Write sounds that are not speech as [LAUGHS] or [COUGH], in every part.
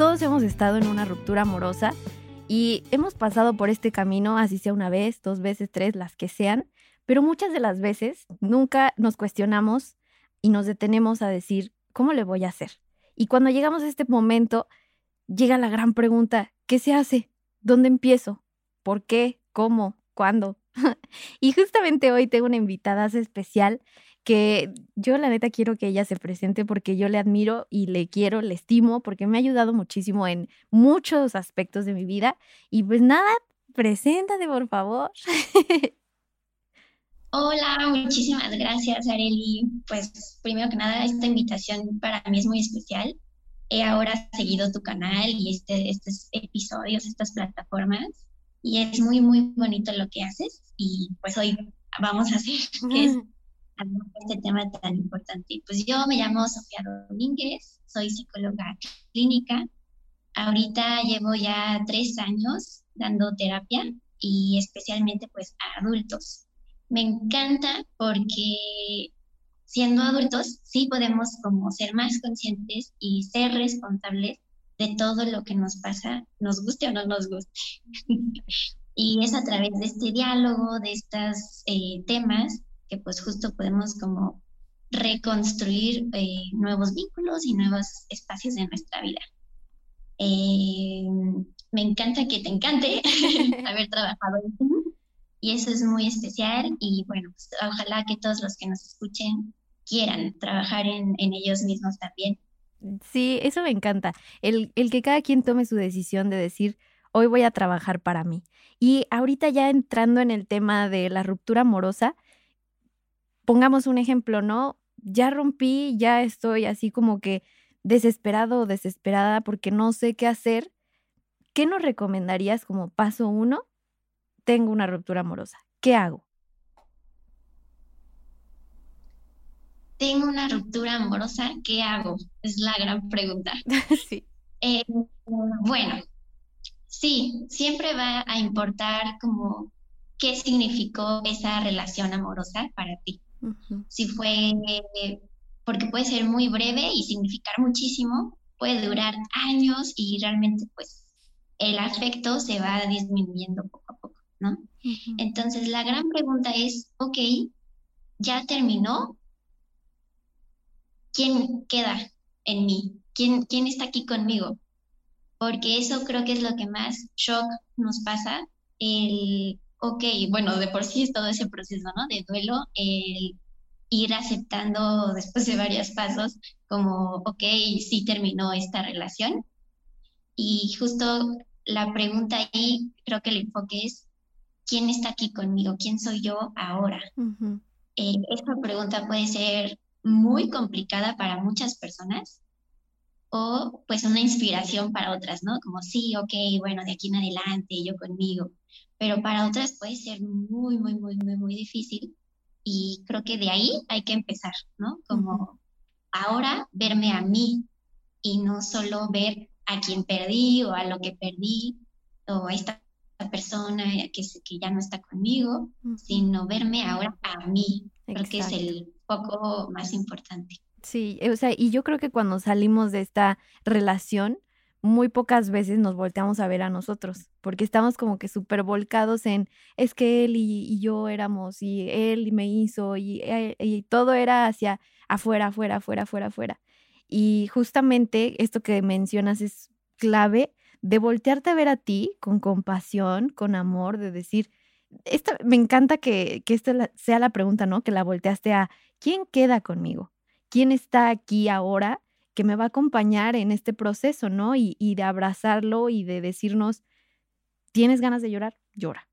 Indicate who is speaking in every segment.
Speaker 1: Todos hemos estado en una ruptura amorosa y hemos pasado por este camino, así sea una vez, dos veces, tres, las que sean, pero muchas de las veces nunca nos cuestionamos y nos detenemos a decir, ¿cómo le voy a hacer? Y cuando llegamos a este momento, llega la gran pregunta, ¿qué se hace? ¿Dónde empiezo? ¿Por qué? ¿Cómo? ¿Cuándo? [LAUGHS] y justamente hoy tengo una invitada especial que yo la neta quiero que ella se presente porque yo le admiro y le quiero, le estimo, porque me ha ayudado muchísimo en muchos aspectos de mi vida. Y pues nada, preséntate por favor. [LAUGHS]
Speaker 2: Hola, muchísimas gracias, Areli. Pues primero que nada, esta invitación para mí es muy especial. He ahora seguido tu canal y este, estos episodios, estas plataformas, y es muy, muy bonito lo que haces. Y pues hoy vamos a hacer que es [LAUGHS] este tema tan importante. Pues yo me llamo Sofía Domínguez, soy psicóloga clínica. Ahorita llevo ya tres años dando terapia y especialmente pues a adultos. Me encanta porque siendo adultos sí podemos como ser más conscientes y ser responsables de todo lo que nos pasa, nos guste o no nos guste. [LAUGHS] y es a través de este diálogo, de estos eh, temas, que pues justo podemos como reconstruir eh, nuevos vínculos y nuevos espacios de nuestra vida. Eh, me encanta que te encante [LAUGHS] haber trabajado en ti y eso es muy especial y bueno, pues, ojalá que todos los que nos escuchen quieran trabajar en, en ellos mismos también.
Speaker 1: Sí, eso me encanta. El, el que cada quien tome su decisión de decir, hoy voy a trabajar para mí. Y ahorita ya entrando en el tema de la ruptura amorosa, pongamos un ejemplo, ¿no? Ya rompí, ya estoy así como que desesperado o desesperada porque no sé qué hacer. ¿Qué nos recomendarías como paso uno? Tengo una ruptura amorosa. ¿Qué hago?
Speaker 2: Tengo una ruptura amorosa, ¿qué hago? Es la gran pregunta. [LAUGHS] sí. Eh, bueno, sí, siempre va a importar como qué significó esa relación amorosa para ti. Si fue, porque puede ser muy breve y significar muchísimo, puede durar años y realmente pues el afecto se va disminuyendo poco a poco, ¿no? Entonces la gran pregunta es, ok, ya terminó, ¿quién queda en mí? ¿Quién, quién está aquí conmigo? Porque eso creo que es lo que más shock nos pasa, el ok, bueno, de por sí es todo ese proceso, ¿no? De duelo, el ir aceptando después de varios pasos como, ok, sí terminó esta relación. Y justo la pregunta ahí, creo que el enfoque es, ¿quién está aquí conmigo? ¿Quién soy yo ahora? Eh, esta pregunta puede ser muy complicada para muchas personas o pues una inspiración para otras, ¿no? Como sí, ok, bueno, de aquí en adelante, yo conmigo pero para otras puede ser muy, muy, muy, muy, muy difícil y creo que de ahí hay que empezar, ¿no? Como ahora verme a mí y no solo ver a quien perdí o a lo que perdí o a esta persona que, que ya no está conmigo, sino verme ahora a mí. Creo que es el poco más importante.
Speaker 1: Sí, o sea, y yo creo que cuando salimos de esta relación, muy pocas veces nos volteamos a ver a nosotros, porque estamos como que súper volcados en, es que él y, yo éramos, y él me hizo, y, eh, y, todo era hacia afuera, afuera, afuera, afuera, afuera. Y justamente esto que mencionas es clave de voltearte a ver a ti con compasión, con amor, de decir, esta, me encanta que, que esta sea la pregunta, ¿no? Que la volteaste a, ¿quién queda conmigo? ¿Quién está aquí ahora? que me va a acompañar en este proceso, ¿no? Y, de abrazarlo y de decirnos, ¿tienes ganas de llorar? Llora,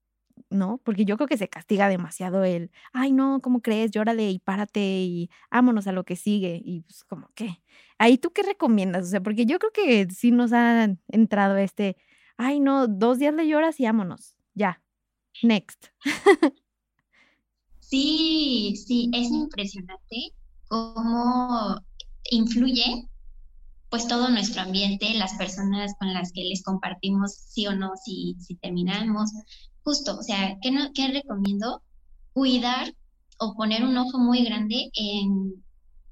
Speaker 1: ¿no? Porque yo creo que se castiga demasiado el, ay, no, ¿cómo crees? Llórale y párate y vámonos a lo que sigue. Y pues, como, ¿qué? Ahí tú qué recomiendas? O sea, porque yo creo que sí nos ha entrado este, ay no, dos días le lloras y vámonos, ya, next. [LAUGHS]
Speaker 2: Sí, sí, es impresionante cómo influye pues todo nuestro ambiente, las personas con las que les compartimos sí o no, si, si terminamos. Justo, o sea, ¿qué, no, ¿qué recomiendo? Cuidar o poner un ojo muy grande en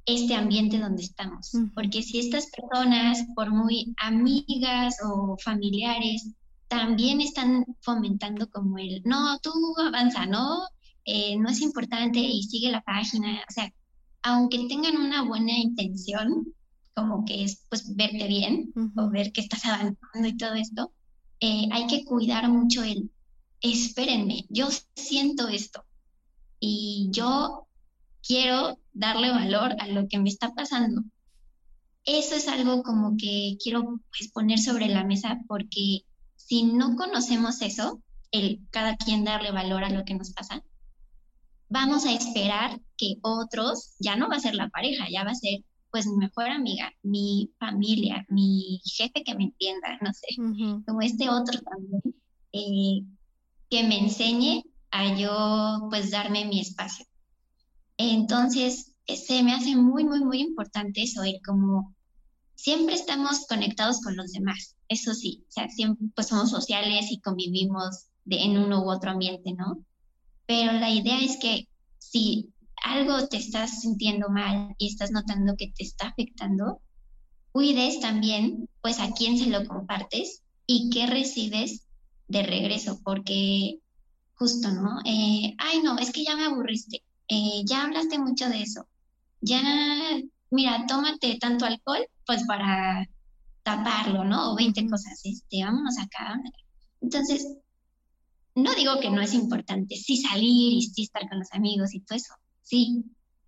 Speaker 2: este ambiente donde estamos. Porque si estas personas, por muy amigas o familiares, también están fomentando como el, no, tú avanza, no, eh, no es importante y sigue la página, o sea, aunque tengan una buena intención, como que es pues verte bien o ver que estás avanzando y todo esto, eh, hay que cuidar mucho el, espérenme, yo siento esto y yo quiero darle valor a lo que me está pasando. Eso es algo como que quiero pues, poner sobre la mesa porque si no conocemos eso, el cada quien darle valor a lo que nos pasa, vamos a esperar que otros, ya no va a ser la pareja, ya va a ser pues mi mejor amiga, mi familia, mi jefe que me entienda, no sé, como este otro también, eh, que me enseñe a yo pues darme mi espacio. Entonces, se me hace muy, muy, muy importante eso, el como siempre estamos conectados con los demás, eso sí, o sea, siempre pues somos sociales y convivimos de, en uno u otro ambiente, ¿no? Pero la idea es que si algo te estás sintiendo mal y estás notando que te está afectando, cuides también pues a quién se lo compartes y qué recibes de regreso, porque justo, ¿no? Eh, ay, no, es que ya me aburriste, eh, ya hablaste mucho de eso, ya, mira, tómate tanto alcohol, pues para taparlo, ¿no? O 20 cosas, este, vámonos acá. Entonces, no digo que no es importante, sí salir y sí estar con los amigos y todo eso, sí,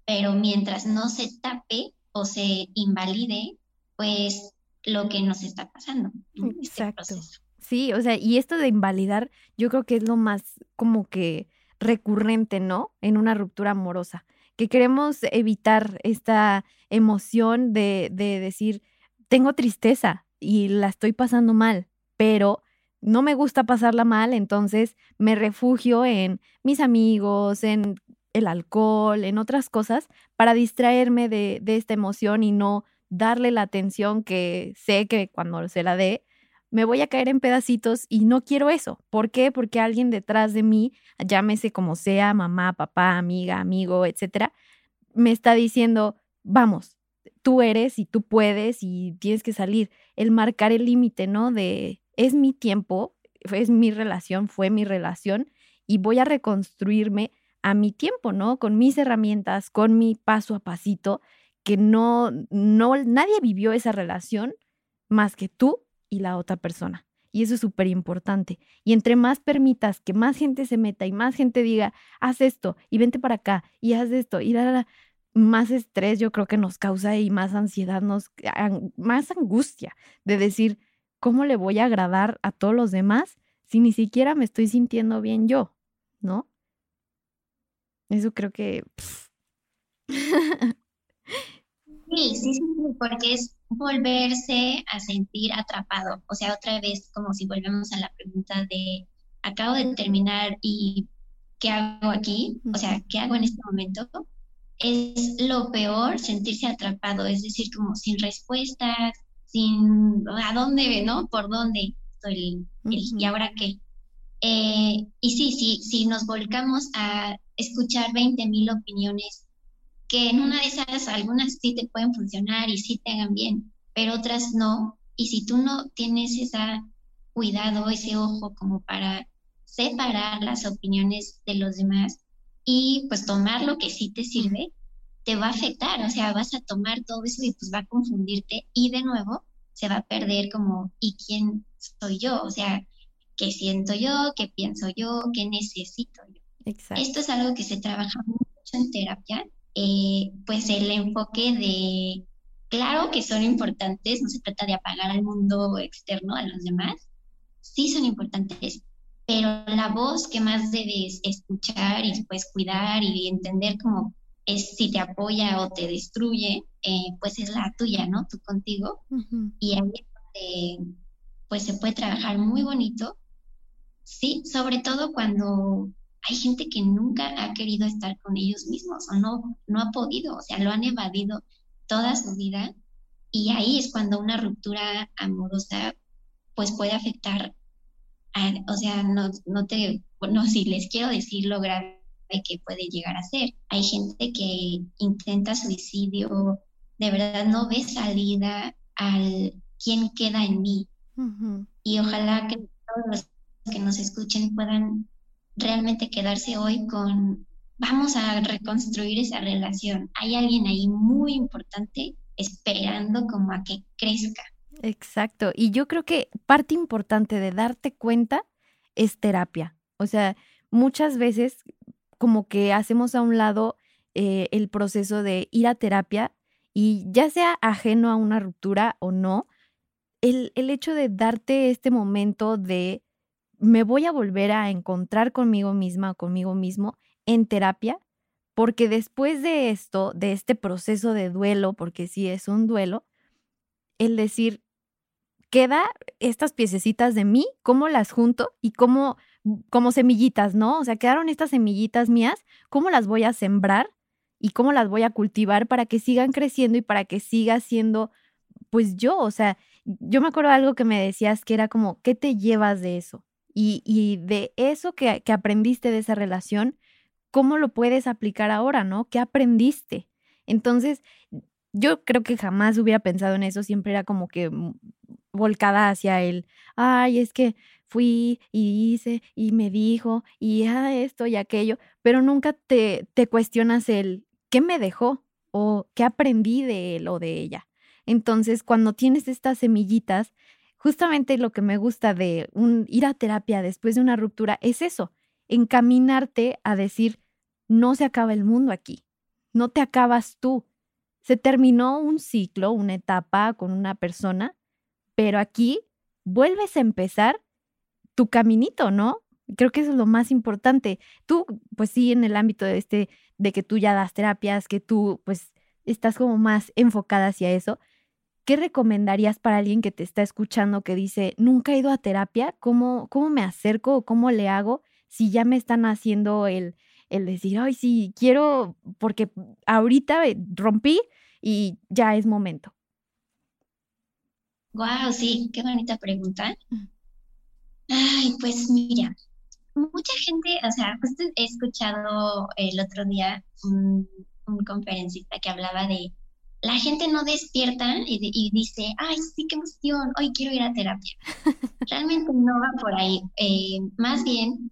Speaker 2: pero mientras no se tape o se invalide, pues lo que nos está pasando.
Speaker 1: Este Exacto. sí, o sea, y esto de invalidar, yo creo que es lo más como que recurrente, ¿no? En una ruptura amorosa, que queremos evitar esta emoción de, de decir, tengo tristeza y la estoy pasando mal, pero no me gusta pasarla mal, entonces me refugio en mis amigos, en el alcohol, en otras cosas, para distraerme de, esta emoción y no darle la atención que sé que cuando se la dé, me voy a caer en pedacitos y no quiero eso. ¿Por qué? Porque alguien detrás de mí, llámese como sea, mamá, papá, amiga, amigo, etcétera, me está diciendo, vamos, tú eres y tú puedes y tienes que salir. El marcar el límite, ¿no? De es mi tiempo, es mi relación, fue mi relación y voy a reconstruirme a mi tiempo, ¿no? Con mis herramientas, con mi paso a pasito, que no, no, nadie vivió esa relación más que tú y la otra persona. Y eso es súper importante. Y entre más permitas que más gente se meta y más gente diga, haz esto y vente para acá y haz esto y más estrés yo creo que nos causa y más ansiedad, nos, más angustia de decir, ¿cómo le voy a agradar a todos los demás si ni siquiera me estoy sintiendo bien yo? ¿No? Eso creo que... [LAUGHS]
Speaker 2: Sí, sí, sí, porque es volverse a sentir atrapado. O sea, otra vez, como si volvemos a la pregunta de, acabo de terminar y ¿qué hago aquí? O sea, ¿qué hago en este momento? Es lo peor sentirse atrapado, es decir, como sin respuestas, sin a dónde, ¿no? ¿Por dónde? ¿Y ahora qué? Eh, y sí, sí, si nos volcamos a escuchar 20 mil opiniones, que en una de esas algunas sí te pueden funcionar y sí te hagan bien, pero otras no. Y si tú no tienes ese cuidado, ese ojo como para separar las opiniones de los demás y pues tomar lo que sí te sirve, te va a afectar, o sea, vas a tomar todo eso y pues va a confundirte y de nuevo se va a perder como, ¿y quién soy yo? O sea, ¿qué siento yo? ¿Qué pienso yo? ¿Qué necesito yo? Esto es algo que se trabaja mucho en terapia, eh, pues el enfoque de, claro que son importantes, no se trata de apagar al mundo externo, a los demás, sí son importantes, pero la voz que más debes escuchar y pues cuidar y entender como es si te apoya o te destruye, eh, pues es la tuya, ¿no? Tú contigo. Y ahí es donde pues se puede trabajar muy bonito, sí, sobre todo cuando hay gente que nunca ha querido estar con ellos mismos o no, no ha podido, o sea, lo han evadido toda su vida y ahí es cuando una ruptura amorosa pues puede afectar, a, o sea, no, no te, no, si les quiero decir lo grave que puede llegar a ser. Hay gente que intenta suicidio, de verdad no ve salida al quién queda en mí. Y ojalá que todos los que nos escuchen puedan realmente quedarse hoy con, vamos a reconstruir esa relación. Hay alguien ahí muy importante esperando como a que crezca.
Speaker 1: Exacto. Y yo creo que parte importante de darte cuenta es terapia. O sea, muchas veces como que hacemos a un lado eh, el proceso de ir a terapia y ya sea ajeno a una ruptura o no, el, el hecho de darte este momento de me voy a volver a encontrar conmigo misma o conmigo mismo en terapia, porque después de esto, de este proceso de duelo, porque sí es un duelo, el decir, queda estas piececitas de mí, cómo las junto y cómo, como semillitas, ¿no? O sea, quedaron estas semillitas mías, cómo las voy a sembrar y cómo las voy a cultivar para que sigan creciendo y para que siga siendo, pues yo, o sea, yo me acuerdo de algo que me decías que era como, ¿qué te llevas de eso? Y, de eso que, que aprendiste de esa relación, ¿cómo lo puedes aplicar ahora, no? ¿Qué aprendiste? Entonces, yo creo que jamás hubiera pensado en eso, siempre era como que volcada hacia él. Ay, es que fui y hice y me dijo y ah, esto y aquello, pero nunca te, te cuestionas el qué me dejó o qué aprendí de él o de ella. Entonces, cuando tienes estas semillitas, justamente lo que me gusta de ir a terapia después de una ruptura es eso, encaminarte a decir, no se acaba el mundo aquí, no te acabas tú. Se terminó un ciclo, una etapa con una persona, pero aquí vuelves a empezar tu caminito, ¿no? Creo que eso es lo más importante. Tú, pues sí, en el ámbito de este, de que tú ya das terapias, que tú, pues, estás como más enfocada hacia eso, ¿qué recomendarías para alguien que te está escuchando que dice, nunca he ido a terapia? ¿Cómo, cómo me acerco o cómo le hago si ya me están haciendo el, el decir, ay, sí, quiero, porque ahorita rompí y ya es momento?
Speaker 2: Wow, sí, qué bonita pregunta. Ay, pues mira, mucha gente, o sea, justo he escuchado el otro día un conferencista que hablaba de la gente no despierta y, dice, ay, sí, qué emoción, hoy quiero ir a terapia. [LAUGHS] Realmente no va por ahí. Eh, más bien,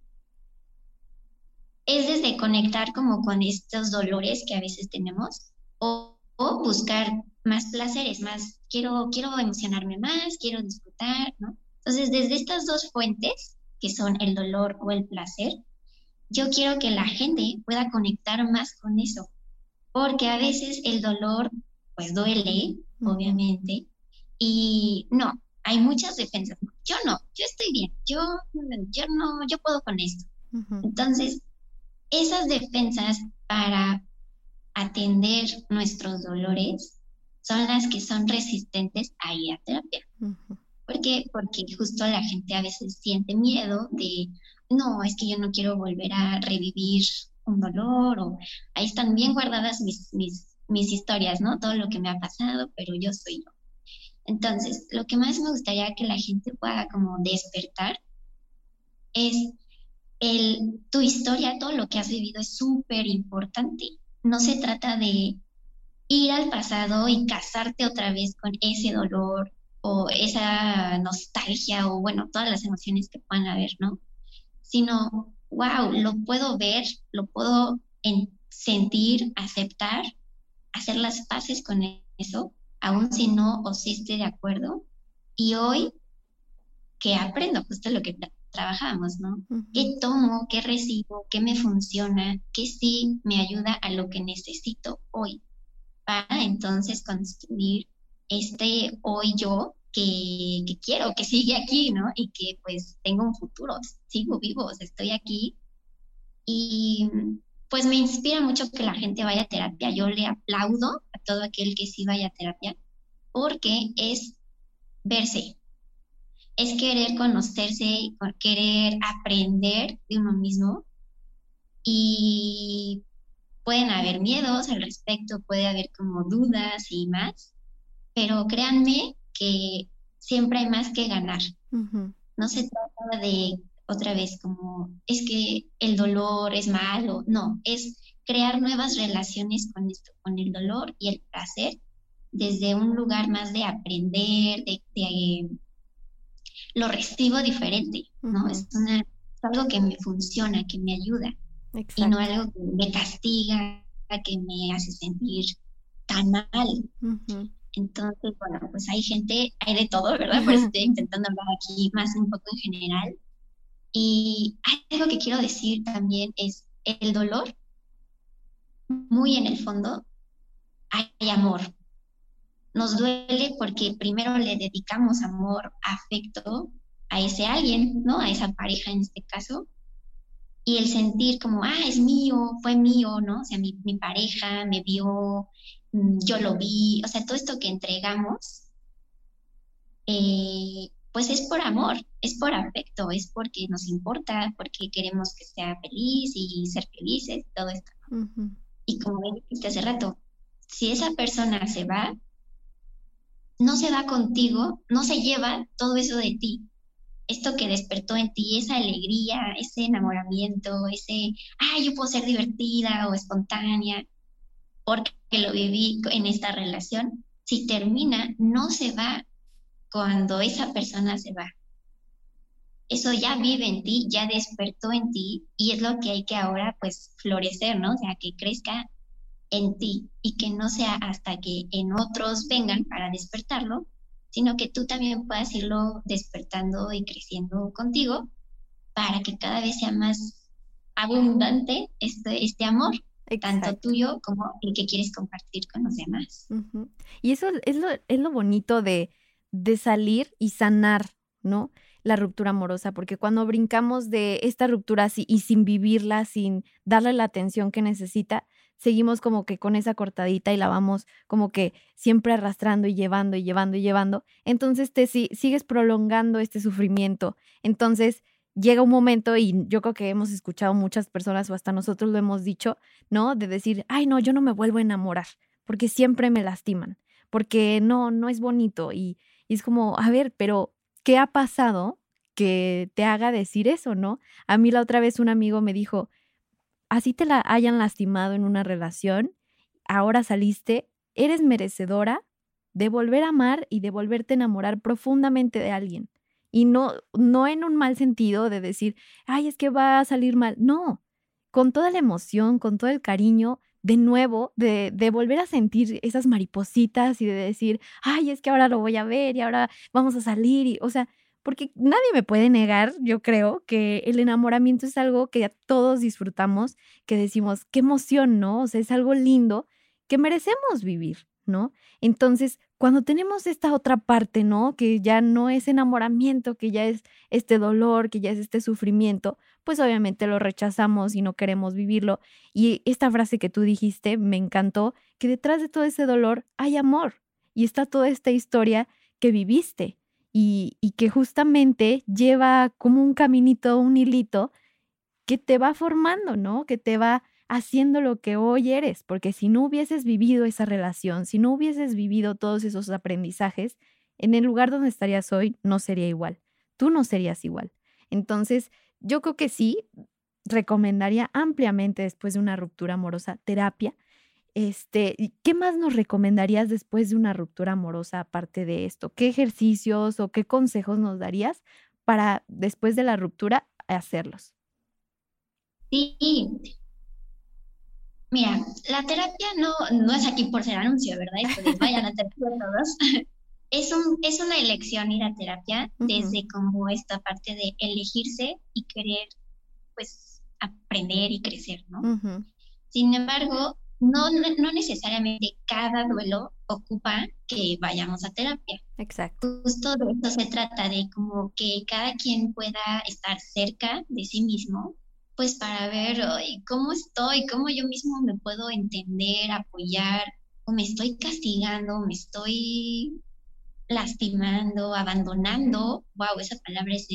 Speaker 2: es desde conectar como con estos dolores que a veces tenemos o, o, buscar más placeres, más, quiero, quiero emocionarme más, quiero disfrutar, ¿no? Entonces, desde estas dos fuentes, que son el dolor o el placer, yo quiero que la gente pueda conectar más con eso, porque a veces el dolor pues duele, obviamente. Y no, hay muchas defensas. Yo no, yo estoy bien, yo, yo no, yo puedo con esto. Entonces, esas defensas para atender nuestros dolores son las que son resistentes a ir a terapia. ¿Por qué? Porque justo la gente a veces siente miedo de, no, es que yo no quiero volver a revivir un dolor o ahí están bien guardadas mis, mis historias, ¿no? Todo lo que me ha pasado, pero yo soy yo. Entonces, lo que más me gustaría que la gente pueda como despertar es el, tu historia, todo lo que has vivido es súper importante. No se trata de ir al pasado y casarte otra vez con ese dolor o esa nostalgia o bueno, todas las emociones que puedan haber, ¿no? Sino, wow, lo puedo ver, lo puedo sentir, aceptar hacer las paces con eso, aun si no o si esté de acuerdo. Y hoy, que aprendo justo lo que trabajamos, ¿no? ¿Qué tomo? ¿Qué recibo? ¿Qué me funciona? ¿Qué sí me ayuda a lo que necesito hoy? Para entonces construir este hoy yo que, que, quiero, que sigue aquí, ¿no? Y que pues tengo un futuro, sigo vivo, estoy aquí. Y pues me inspira mucho que la gente vaya a terapia. Yo le aplaudo a todo aquel que sí vaya a terapia porque es verse. es querer conocerse, querer aprender de uno mismo y pueden haber miedos al respecto, puede haber como dudas y más, pero créanme que siempre hay más que ganar. No se trata de otra vez como es que el dolor es malo, no, es crear nuevas relaciones con esto, con el dolor y el placer desde un lugar más de aprender, de, de lo recibo diferente, ¿no? es, una, algo que me funciona, que me ayuda y no algo que me castiga, que me hace sentir tan mal. Entonces, bueno, pues hay gente, hay de todo, ¿verdad? Por eso estoy [LAUGHS] intentando hablar aquí más un poco en general. Y algo que quiero decir también es el dolor, muy en el fondo, hay amor. Nos duele porque primero le dedicamos amor, afecto a ese alguien, ¿no? A esa pareja en este caso. Y el sentir como, ah, es mío, fue mío, ¿no? O sea, mi, mi pareja me vio, yo lo vi, o sea, todo esto que entregamos, eh, pues es por amor, es por afecto, es porque nos importa, porque queremos que sea feliz y ser felices, todo esto. Y como dijiste hace rato, si esa persona se va, no se va contigo, no se lleva todo eso de ti. Esto que despertó en ti, esa alegría, ese enamoramiento, ese, ah, yo puedo ser divertida o espontánea, porque lo viví en esta relación, si termina, no se va cuando esa persona se va. Eso ya vive en ti, ya despertó en ti y es lo que hay que ahora pues florecer, ¿no? O sea, que crezca en ti y que no sea hasta que en otros vengan para despertarlo, sino que tú también puedas irlo despertando y creciendo contigo para que cada vez sea más abundante este, este amor, tanto tuyo como el que quieres compartir con los demás.
Speaker 1: Y eso es lo, es lo bonito de, de salir y sanar, ¿no? La ruptura amorosa, porque cuando brincamos de esta ruptura así y sin vivirla, sin darle la atención que necesita, seguimos como que con esa cortadita y la vamos como que siempre arrastrando y llevando y llevando y llevando. Entonces te sigues prolongando este sufrimiento. Entonces llega un momento y yo creo que hemos escuchado muchas personas o hasta nosotros lo hemos dicho, ¿no? De decir, ay, no, yo no me vuelvo a enamorar porque siempre me lastiman, porque no, no es bonito y y es como, a ver, pero ¿qué ha pasado que te haga decir eso, no? A mí la otra vez un amigo me dijo, así te la hayan lastimado en una relación, ahora saliste, eres merecedora de volver a amar y de volverte a enamorar profundamente de alguien. Y no, no en un mal sentido de decir, ay, es que va a salir mal. No, con toda la emoción, con todo el cariño, de nuevo, de, de, volver a sentir esas maripositas y de decir, ay, es que ahora lo voy a ver y ahora vamos a salir. Y, o sea, porque nadie me puede negar, yo creo, que el enamoramiento es algo que todos disfrutamos, que decimos, qué emoción, ¿no? O sea, es algo lindo que merecemos vivir, ¿no? Entonces, cuando tenemos esta otra parte, ¿no? Que ya no es enamoramiento, que ya es este dolor, que ya es este sufrimiento, pues obviamente lo rechazamos y no queremos vivirlo. Y esta frase que tú dijiste me encantó, que detrás de todo ese dolor hay amor y está toda esta historia que viviste y, que justamente lleva como un caminito, un hilito que te va formando, ¿no? Que te va haciendo lo que hoy eres, porque si no hubieses vivido esa relación, si no hubieses vivido todos esos aprendizajes, en el lugar donde estarías hoy no sería igual, tú no serías igual. Entonces, yo creo que sí, recomendaría ampliamente después de una ruptura amorosa terapia. Este, ¿qué más nos recomendarías después de una ruptura amorosa aparte de esto? ¿Qué ejercicios o qué consejos nos darías para después de la ruptura hacerlos?
Speaker 2: Sí. Mira, la terapia no, no es aquí por ser anuncio, ¿verdad? vayan a terapia [LAUGHS] todos. es, un, es una elección ir a terapia desde como esta parte de elegirse y querer pues aprender y crecer, ¿no? Sin embargo, no, no necesariamente cada duelo ocupa que vayamos a terapia.
Speaker 1: Exacto.
Speaker 2: Justo de esto se trata, de como que cada quien pueda estar cerca de sí mismo, pues para ver cómo estoy, cómo yo mismo me puedo entender, apoyar, o me estoy castigando, me estoy lastimando, abandonando, wow, esa palabra es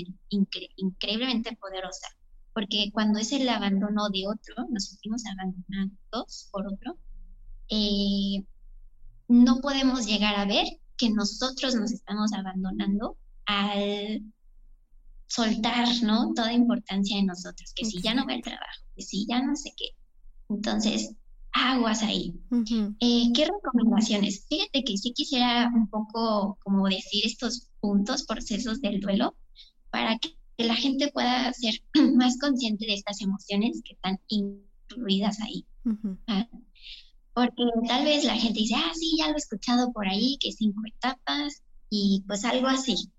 Speaker 2: increíblemente poderosa, porque cuando es el abandono de otro, nos sentimos abandonados por otro, eh, no podemos llegar a ver que nosotros nos estamos abandonando al soltar, ¿no? Toda importancia de nosotros, que si ya no va el trabajo, que si ya no sé qué. Entonces, aguas ahí. Eh, ¿Qué recomendaciones? Fíjate que sí quisiera un poco como decir estos puntos, procesos del duelo, para que la gente pueda ser [CLEARS THROAT] más consciente de estas emociones que están incluidas ahí. ¿ah? Porque tal vez la gente dice, ah, sí, ya lo he escuchado por ahí, que cinco etapas y pues algo así.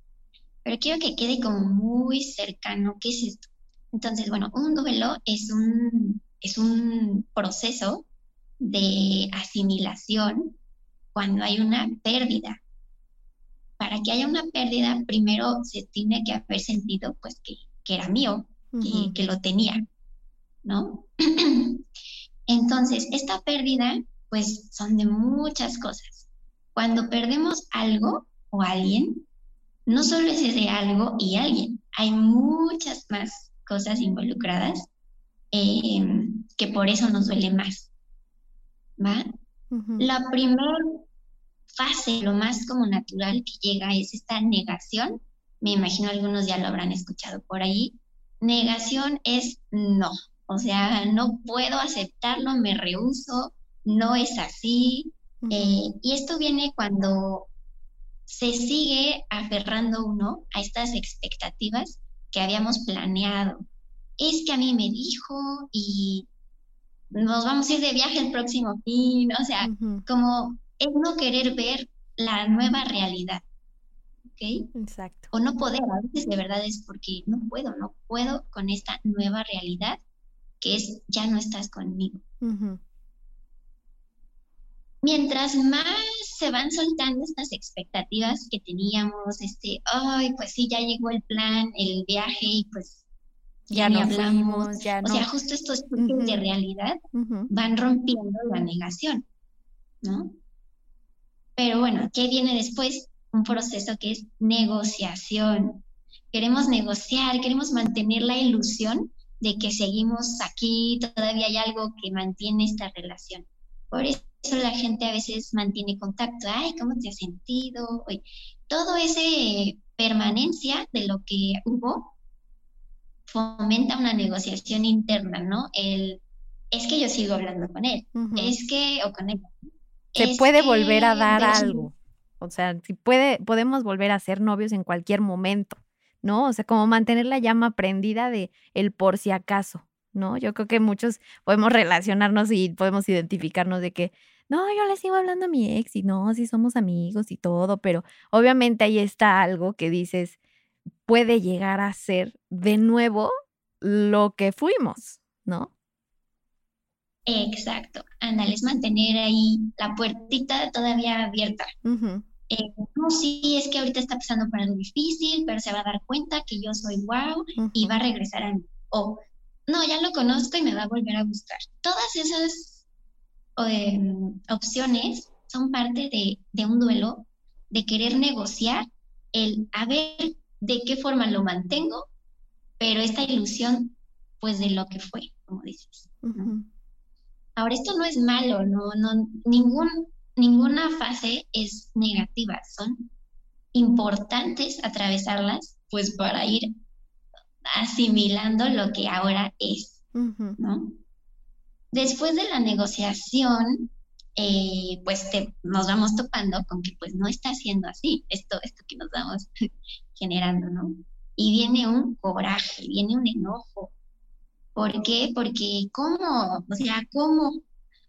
Speaker 2: Pero quiero que quede como muy cercano, ¿qué es esto? Entonces, bueno, un duelo es un, es un proceso de asimilación cuando hay una pérdida. Para que haya una pérdida, primero se tiene que haber sentido pues que, era mío, que, que lo tenía, ¿no? [CLEARS THROAT] Entonces, esta pérdida pues son de muchas cosas. Cuando perdemos algo o alguien, no solo es ese algo y alguien, hay muchas más cosas involucradas em, que por eso nos duele más. ¿va? La primera fase, lo más como natural que llega es esta negación. Me imagino algunos ya lo habrán escuchado por ahí. Negación es no, o sea, no puedo aceptarlo, me rehuso, no es así. Eh, y esto viene cuando se sigue aferrando uno a estas expectativas que habíamos planeado. Es que a mí me dijo y nos vamos a ir de viaje el próximo fin, o sea, como es no querer ver la nueva realidad. ¿Ok?
Speaker 1: Exacto.
Speaker 2: O no poder, a veces de verdad es porque no puedo, no puedo con esta nueva realidad que es ya no estás conmigo. Mientras más se van soltando estas expectativas que teníamos, este, ay, pues sí, ya llegó el plan, el viaje y pues ya, no hablamos. ya no. O sea, justo estos puntos de realidad van rompiendo la negación, ¿no? Pero bueno, ¿qué viene después? Un proceso que es negociación. Queremos negociar, queremos mantener la ilusión de que seguimos aquí, todavía hay algo que mantiene esta relación. Por eso la gente a veces mantiene contacto. Ay, ¿cómo te has sentido? todo ese permanencia de lo que hubo fomenta una negociación interna, ¿no? El, es que yo sigo hablando con él, es que, o con él.
Speaker 1: Se puede volver a dar algo. O sea, si puede, podemos volver a ser novios en cualquier momento, ¿no? O sea, como mantener la llama prendida de el por si acaso, ¿no? Yo creo que muchos podemos [LAUGHS] relacionarnos y podemos identificarnos de que, no, yo le sigo hablando a mi ex y no, sí somos amigos y todo, pero obviamente ahí está algo que dices, puede llegar a ser de nuevo lo que fuimos, ¿no?
Speaker 2: Exacto, ándale, es mantener ahí la puertita todavía abierta. Eh, no, sí, es que ahorita está pasando por algo difícil, pero se va a dar cuenta que yo soy wow y va a regresar a mí. O, no, ya lo conozco y me va a volver a gustar. Todas esas em, opciones son parte de, de un duelo, de querer negociar el a ver de qué forma lo mantengo, pero esta ilusión, pues de lo que fue, como dices. Ahora, esto no es malo, no, no, ningún, ninguna fase es negativa, son importantes atravesarlas, pues para ir asimilando lo que ahora es, ¿no? Después de la negociación, eh, pues nos vamos topando con que pues no está siendo así, esto, esto que nos vamos [LAUGHS] generando, ¿no? Y viene un coraje, viene un enojo. ¿Por qué? Porque ¿cómo? O sea, ¿cómo?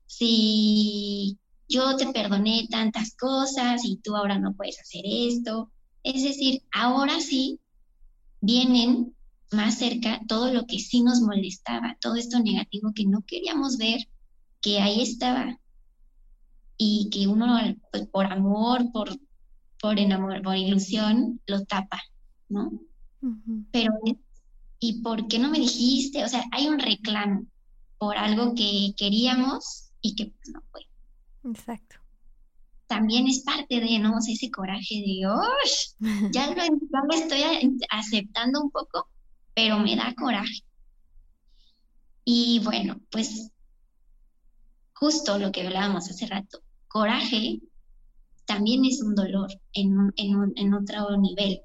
Speaker 2: Si yo te perdoné tantas cosas y tú ahora no puedes hacer esto. Es decir, ahora sí vienen más cerca todo lo que sí nos molestaba, todo esto negativo que no queríamos ver, que ahí estaba, y que uno pues, por amor, por, por enamor, por ilusión, lo tapa, ¿no? Pero, ¿y por qué no me dijiste? O sea, hay un reclamo por algo que queríamos y que pues, no fue.
Speaker 1: Exacto.
Speaker 2: también es parte de, ¿no? O sea, ese coraje de, ¡oh! Ya lo, ya lo estoy aceptando un poco, pero me da coraje. Y bueno, pues justo lo que hablábamos hace rato, coraje también es un dolor en, en, en otro nivel.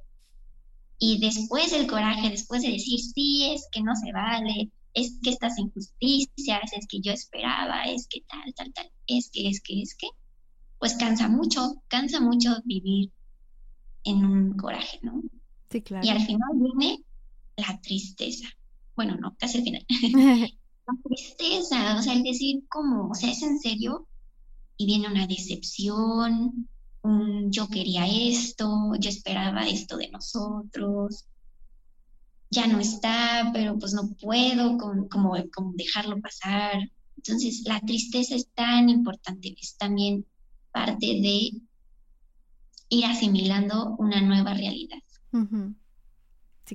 Speaker 2: Y después del coraje, después de decir, sí, es que no se vale, es que estas injusticias, es que yo esperaba, es que tal, tal, tal, es que, es que, es que, pues cansa mucho, cansa mucho vivir en un coraje, ¿no?
Speaker 1: Sí, claro.
Speaker 2: Y al final viene la tristeza. Bueno, no, casi al final. [LAUGHS] [LAUGHS] la tristeza, o sea, el decir cómo, o sea, es en serio, y viene una decepción, un yo quería esto, yo esperaba esto de nosotros, ya no está, pero pues no puedo como, como, dejarlo pasar. Entonces, la tristeza es tan importante, es también parte de ir asimilando una nueva realidad.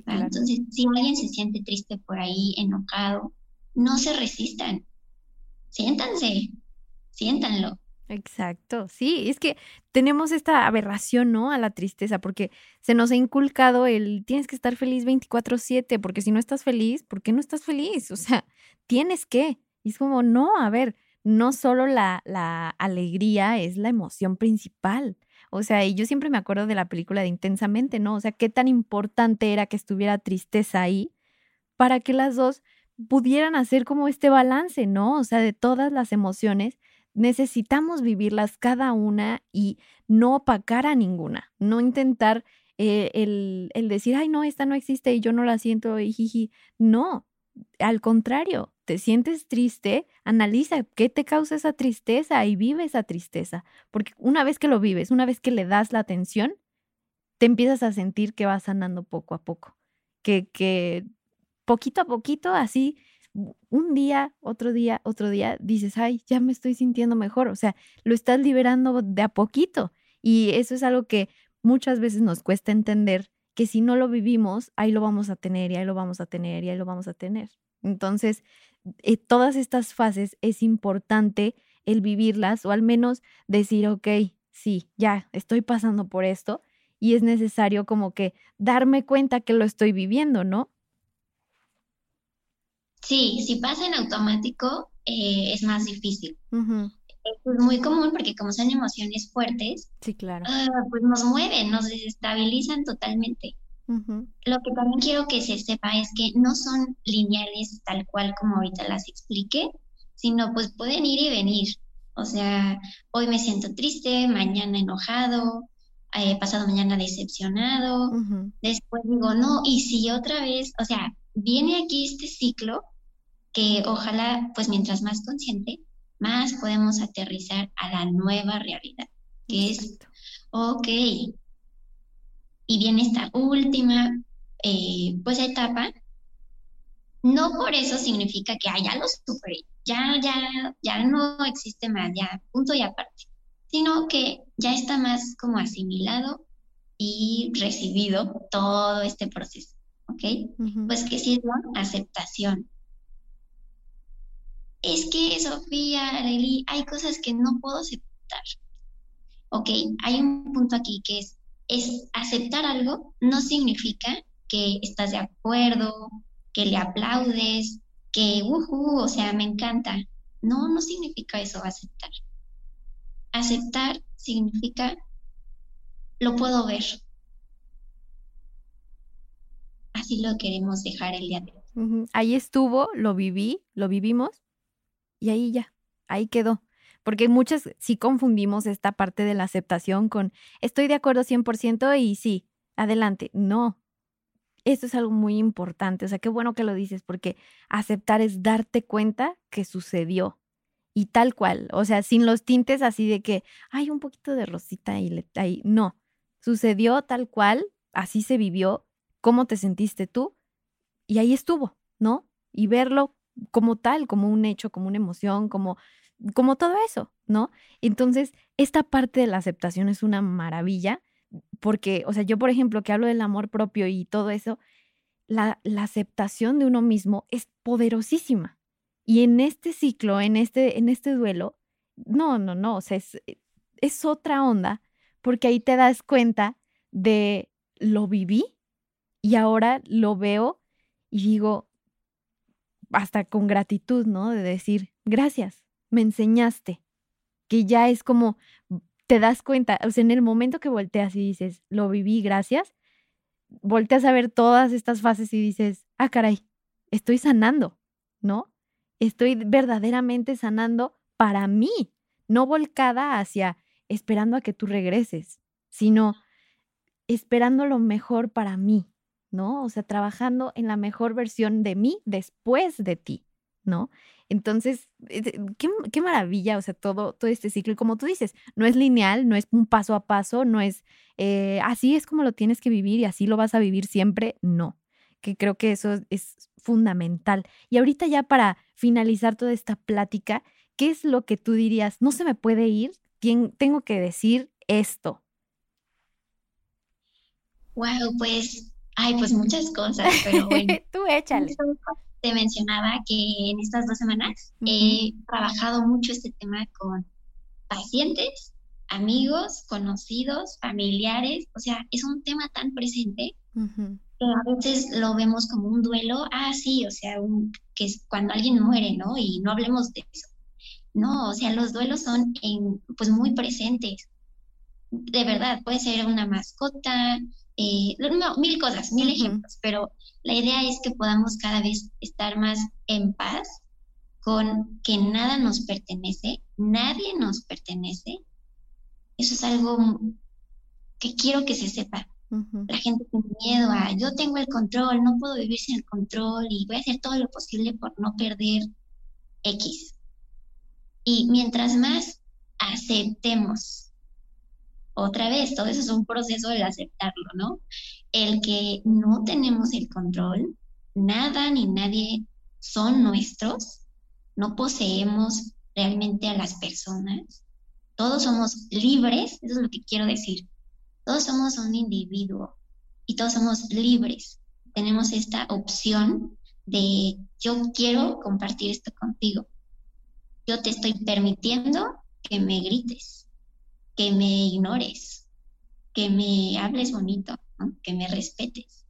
Speaker 2: Entonces, si alguien se siente triste por ahí, enojado, no se resistan. Siéntanse, siéntanlo.
Speaker 1: Exacto, sí, es que tenemos esta aberración, ¿no? A la tristeza, porque se nos ha inculcado el tienes que estar feliz 24/7, porque si no estás feliz, ¿por qué no estás feliz? O sea, tienes que. Y es como, no, a ver, no solo la, la alegría es la emoción principal. O sea, y yo siempre me acuerdo de la película de Intensamente, ¿no? O sea, qué tan importante era que estuviera tristeza ahí para que las dos pudieran hacer como este balance, ¿no? O sea, de todas las emociones necesitamos vivirlas cada una y no opacar a ninguna, no intentar eh, el, el, decir, ay, no, esta no existe y yo no la siento y jiji. No, al contrario, te sientes triste, analiza qué te causa esa tristeza y vive esa tristeza, porque una vez que lo vives, una vez que le das la atención, te empiezas a sentir que vas sanando poco a poco, que, que poquito a poquito así un día, otro día, otro día, dices, ay, ya me estoy sintiendo mejor. O sea, lo estás liberando de a poquito. Y eso es algo que muchas veces nos cuesta entender, que si no lo vivimos, ahí lo vamos a tener y ahí lo vamos a tener y ahí lo vamos a tener. Entonces, eh, todas estas fases es importante el vivirlas o al menos decir, ok, sí, ya estoy pasando por esto y es necesario como que darme cuenta que lo estoy viviendo, ¿no?
Speaker 2: Sí, si pasa en automático eh, es más difícil. Es muy común porque como son emociones fuertes,
Speaker 1: sí, claro.
Speaker 2: Ah, pues nos mueven, nos desestabilizan totalmente. Lo que también quiero que se sepa es que no son lineales tal cual como ahorita las expliqué, sino pues pueden ir y venir. O sea, hoy me siento triste, mañana enojado, eh, pasado mañana decepcionado, después digo, no, y si otra vez, o sea, viene aquí este ciclo que ojalá, pues mientras más consciente, más podemos aterrizar a la nueva realidad, que es, ok, y viene esta última, eh, pues etapa, no por eso significa que ah, ya lo superé, ya, ya, ya no existe más, ya, punto y aparte, sino que ya está más como asimilado y recibido todo este proceso, ¿ok? Pues que sí es la aceptación, es que, Sofía, Arely, hay cosas que no puedo aceptar. Ok, hay un punto aquí que es, es aceptar algo no significa que estás de acuerdo, que le aplaudes, que, uh, o sea, me encanta. No, no significa eso, aceptar. Aceptar significa, lo puedo ver. Así lo queremos dejar el día de
Speaker 1: hoy. Ahí estuvo, lo viví, lo vivimos y ahí ya, ahí quedó. Porque muchas sí confundimos esta parte de la aceptación con estoy de acuerdo 100% y sí, adelante. No, esto es algo muy importante. O sea, qué bueno que lo dices, porque aceptar es darte cuenta que sucedió. Y tal cual, o sea, sin los tintes así de que hay un poquito de rosita y ahí. No, sucedió tal cual, así se vivió, cómo te sentiste tú, y ahí estuvo, ¿no? Y verlo como tal, como un hecho, como una emoción, como, como todo eso, ¿no? Entonces, esta parte de la aceptación es una maravilla, porque, o sea, yo, por ejemplo, que hablo del amor propio y todo eso, la, la aceptación de uno mismo es poderosísima. Y en este ciclo, en este, en este duelo, no, no, no, o sea, es, es otra onda porque ahí te das cuenta de lo viví y ahora lo veo y digo, hasta con gratitud, ¿no? De decir, gracias, me enseñaste, que ya es como, te das cuenta, o sea, en el momento que volteas y dices, lo viví, gracias, volteas a ver todas estas fases y dices, ah, caray, estoy sanando, ¿no? Estoy verdaderamente sanando para mí, no volcada hacia esperando a que tú regreses, sino esperando lo mejor para mí, ¿no? O sea, trabajando en la mejor versión de mí después de ti, ¿no? Entonces, qué, maravilla, o sea, todo, todo este ciclo. Y como tú dices, no es lineal, no es un paso a paso, no es eh, así es como lo tienes que vivir y así lo vas a vivir siempre, no. Que creo que eso es fundamental. Y ahorita ya para finalizar toda esta plática, ¿qué es lo que tú dirías? No se me puede ir, tengo que decir esto.
Speaker 2: Wow, pues, hay pues muchas cosas, pero bueno. [LAUGHS]
Speaker 1: Tú échale.
Speaker 2: Te mencionaba que en estas dos semanas he trabajado mucho este tema con pacientes, amigos, conocidos, familiares, o sea, es un tema tan presente que a veces lo vemos como un duelo, ah, sí, o sea, que es cuando alguien muere, ¿no? Y no hablemos de eso. No, o sea, los duelos son en, pues muy presentes. De verdad, puede ser una mascota, eh, no, mil cosas, mil ejemplos, pero la idea es que podamos cada vez estar más en paz con que nada nos pertenece, nadie nos pertenece. Eso es algo que quiero que se sepa. La gente tiene miedo a, yo tengo el control, no puedo vivir sin el control y voy a hacer todo lo posible por no perder X. Y mientras más aceptemos otra vez, todo eso es un proceso del aceptarlo, ¿no? El que no tenemos el control, nada ni nadie son nuestros, no poseemos realmente a las personas, todos somos libres, eso es lo que quiero decir, todos somos un individuo y todos somos libres, tenemos esta opción de yo quiero compartir esto contigo, yo te estoy permitiendo que me grites, que me ignores, que me hables bonito, que me respetes.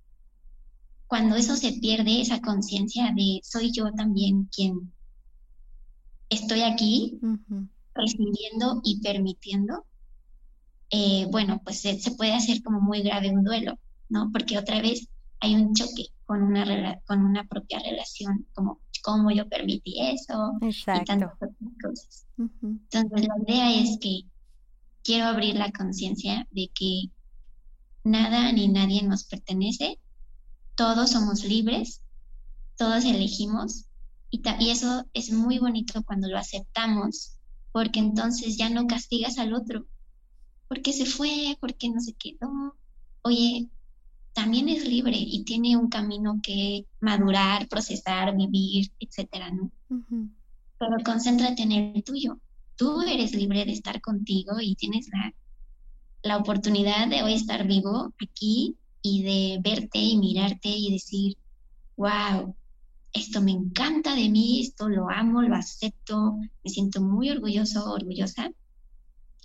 Speaker 2: Cuando eso se pierde, esa conciencia de soy yo también quien estoy aquí recibiendo y permitiendo, eh, bueno, pues se, puede hacer como muy grave un duelo, ¿no? Porque otra vez hay un choque con una, con una propia relación, como cómo yo permití eso y tantas otras cosas. Entonces la idea es que quiero abrir la conciencia de que nada ni nadie nos pertenece, todos somos libres, todos elegimos y, y, eso es muy bonito cuando lo aceptamos, porque entonces ya no castigas al otro, porque se fue, porque no se quedó. Oye, también es libre y tiene un camino que madurar, procesar, vivir, etcétera, ¿no? Pero concéntrate en el tuyo tú eres libre de estar contigo y tienes la, la oportunidad de hoy estar vivo aquí y de verte y mirarte y decir, wow, esto me encanta de mí, esto lo amo, lo acepto, me siento muy orgulloso, orgullosa.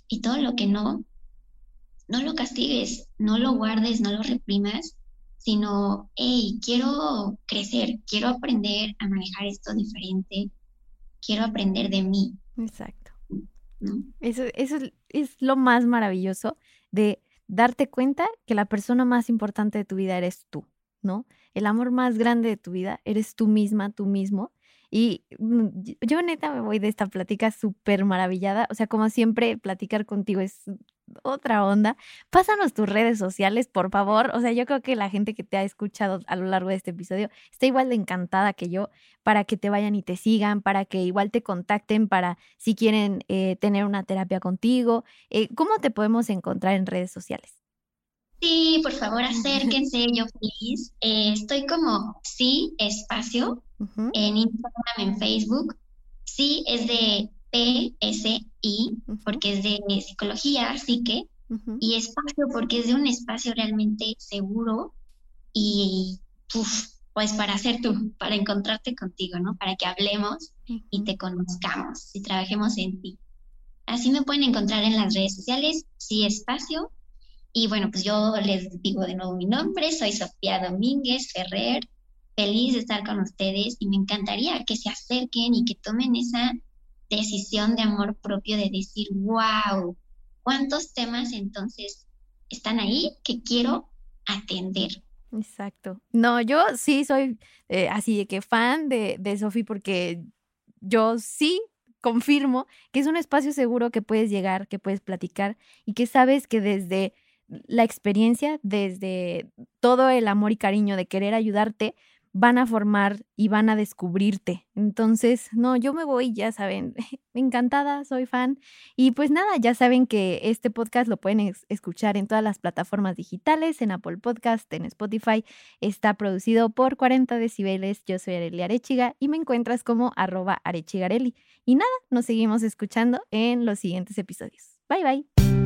Speaker 2: Y todo lo que no, no lo castigues, no lo guardes, no lo reprimas, sino, hey, quiero crecer, quiero aprender a manejar esto diferente, quiero aprender de mí.
Speaker 1: Exacto. Eso, eso es lo más maravilloso de darte cuenta que la persona más importante de tu vida eres tú, ¿no? El amor más grande de tu vida eres tú misma, tú mismo. Y mm, yo neta me voy de esta plática súper maravillada. O sea, como siempre, platicar contigo es otra onda. Pásanos tus redes sociales, por favor. O sea, yo creo que la gente que te ha escuchado a lo largo de este episodio está igual de encantada que yo para que te vayan y te sigan, para que igual te contacten para si quieren eh, tener una terapia contigo. Eh, ¿Cómo te podemos encontrar en redes sociales?
Speaker 2: Sí, por favor, acérquense, yo feliz. Eh, estoy como sí, espacio, en Instagram, en Facebook. Sí, es de PSI, porque es de psicología, psique, y espacio porque es de un espacio realmente seguro y pues para ser tú, para encontrarte contigo, ¿no? Para que hablemos y te conozcamos y trabajemos en ti. Así me pueden encontrar en las redes sociales, sí espacio. Y bueno, pues yo les digo de nuevo mi nombre, soy Sofía Domínguez Ferrer, feliz de estar con ustedes y me encantaría que se acerquen y que tomen esa decisión de amor propio de decir, wow, ¿cuántos temas entonces están ahí que quiero atender?
Speaker 1: Exacto. No, yo sí soy eh, así de que fan de, de Sofi porque yo sí confirmo que es un espacio seguro que puedes llegar, que puedes platicar y que sabes que desde la experiencia, desde todo el amor y cariño de querer ayudarte, van a formar y van a descubrirte. Entonces, no, yo me voy, ya saben, [LAUGHS] encantada, soy fan. Y pues nada, ya saben que este podcast lo pueden escuchar en todas las plataformas digitales, en Apple Podcast, en Spotify. Está producido por 40 decibeles. Yo soy Areli Arechiga y me encuentras como arroba arechigareli. Y nada, nos seguimos escuchando en los siguientes episodios. Bye bye.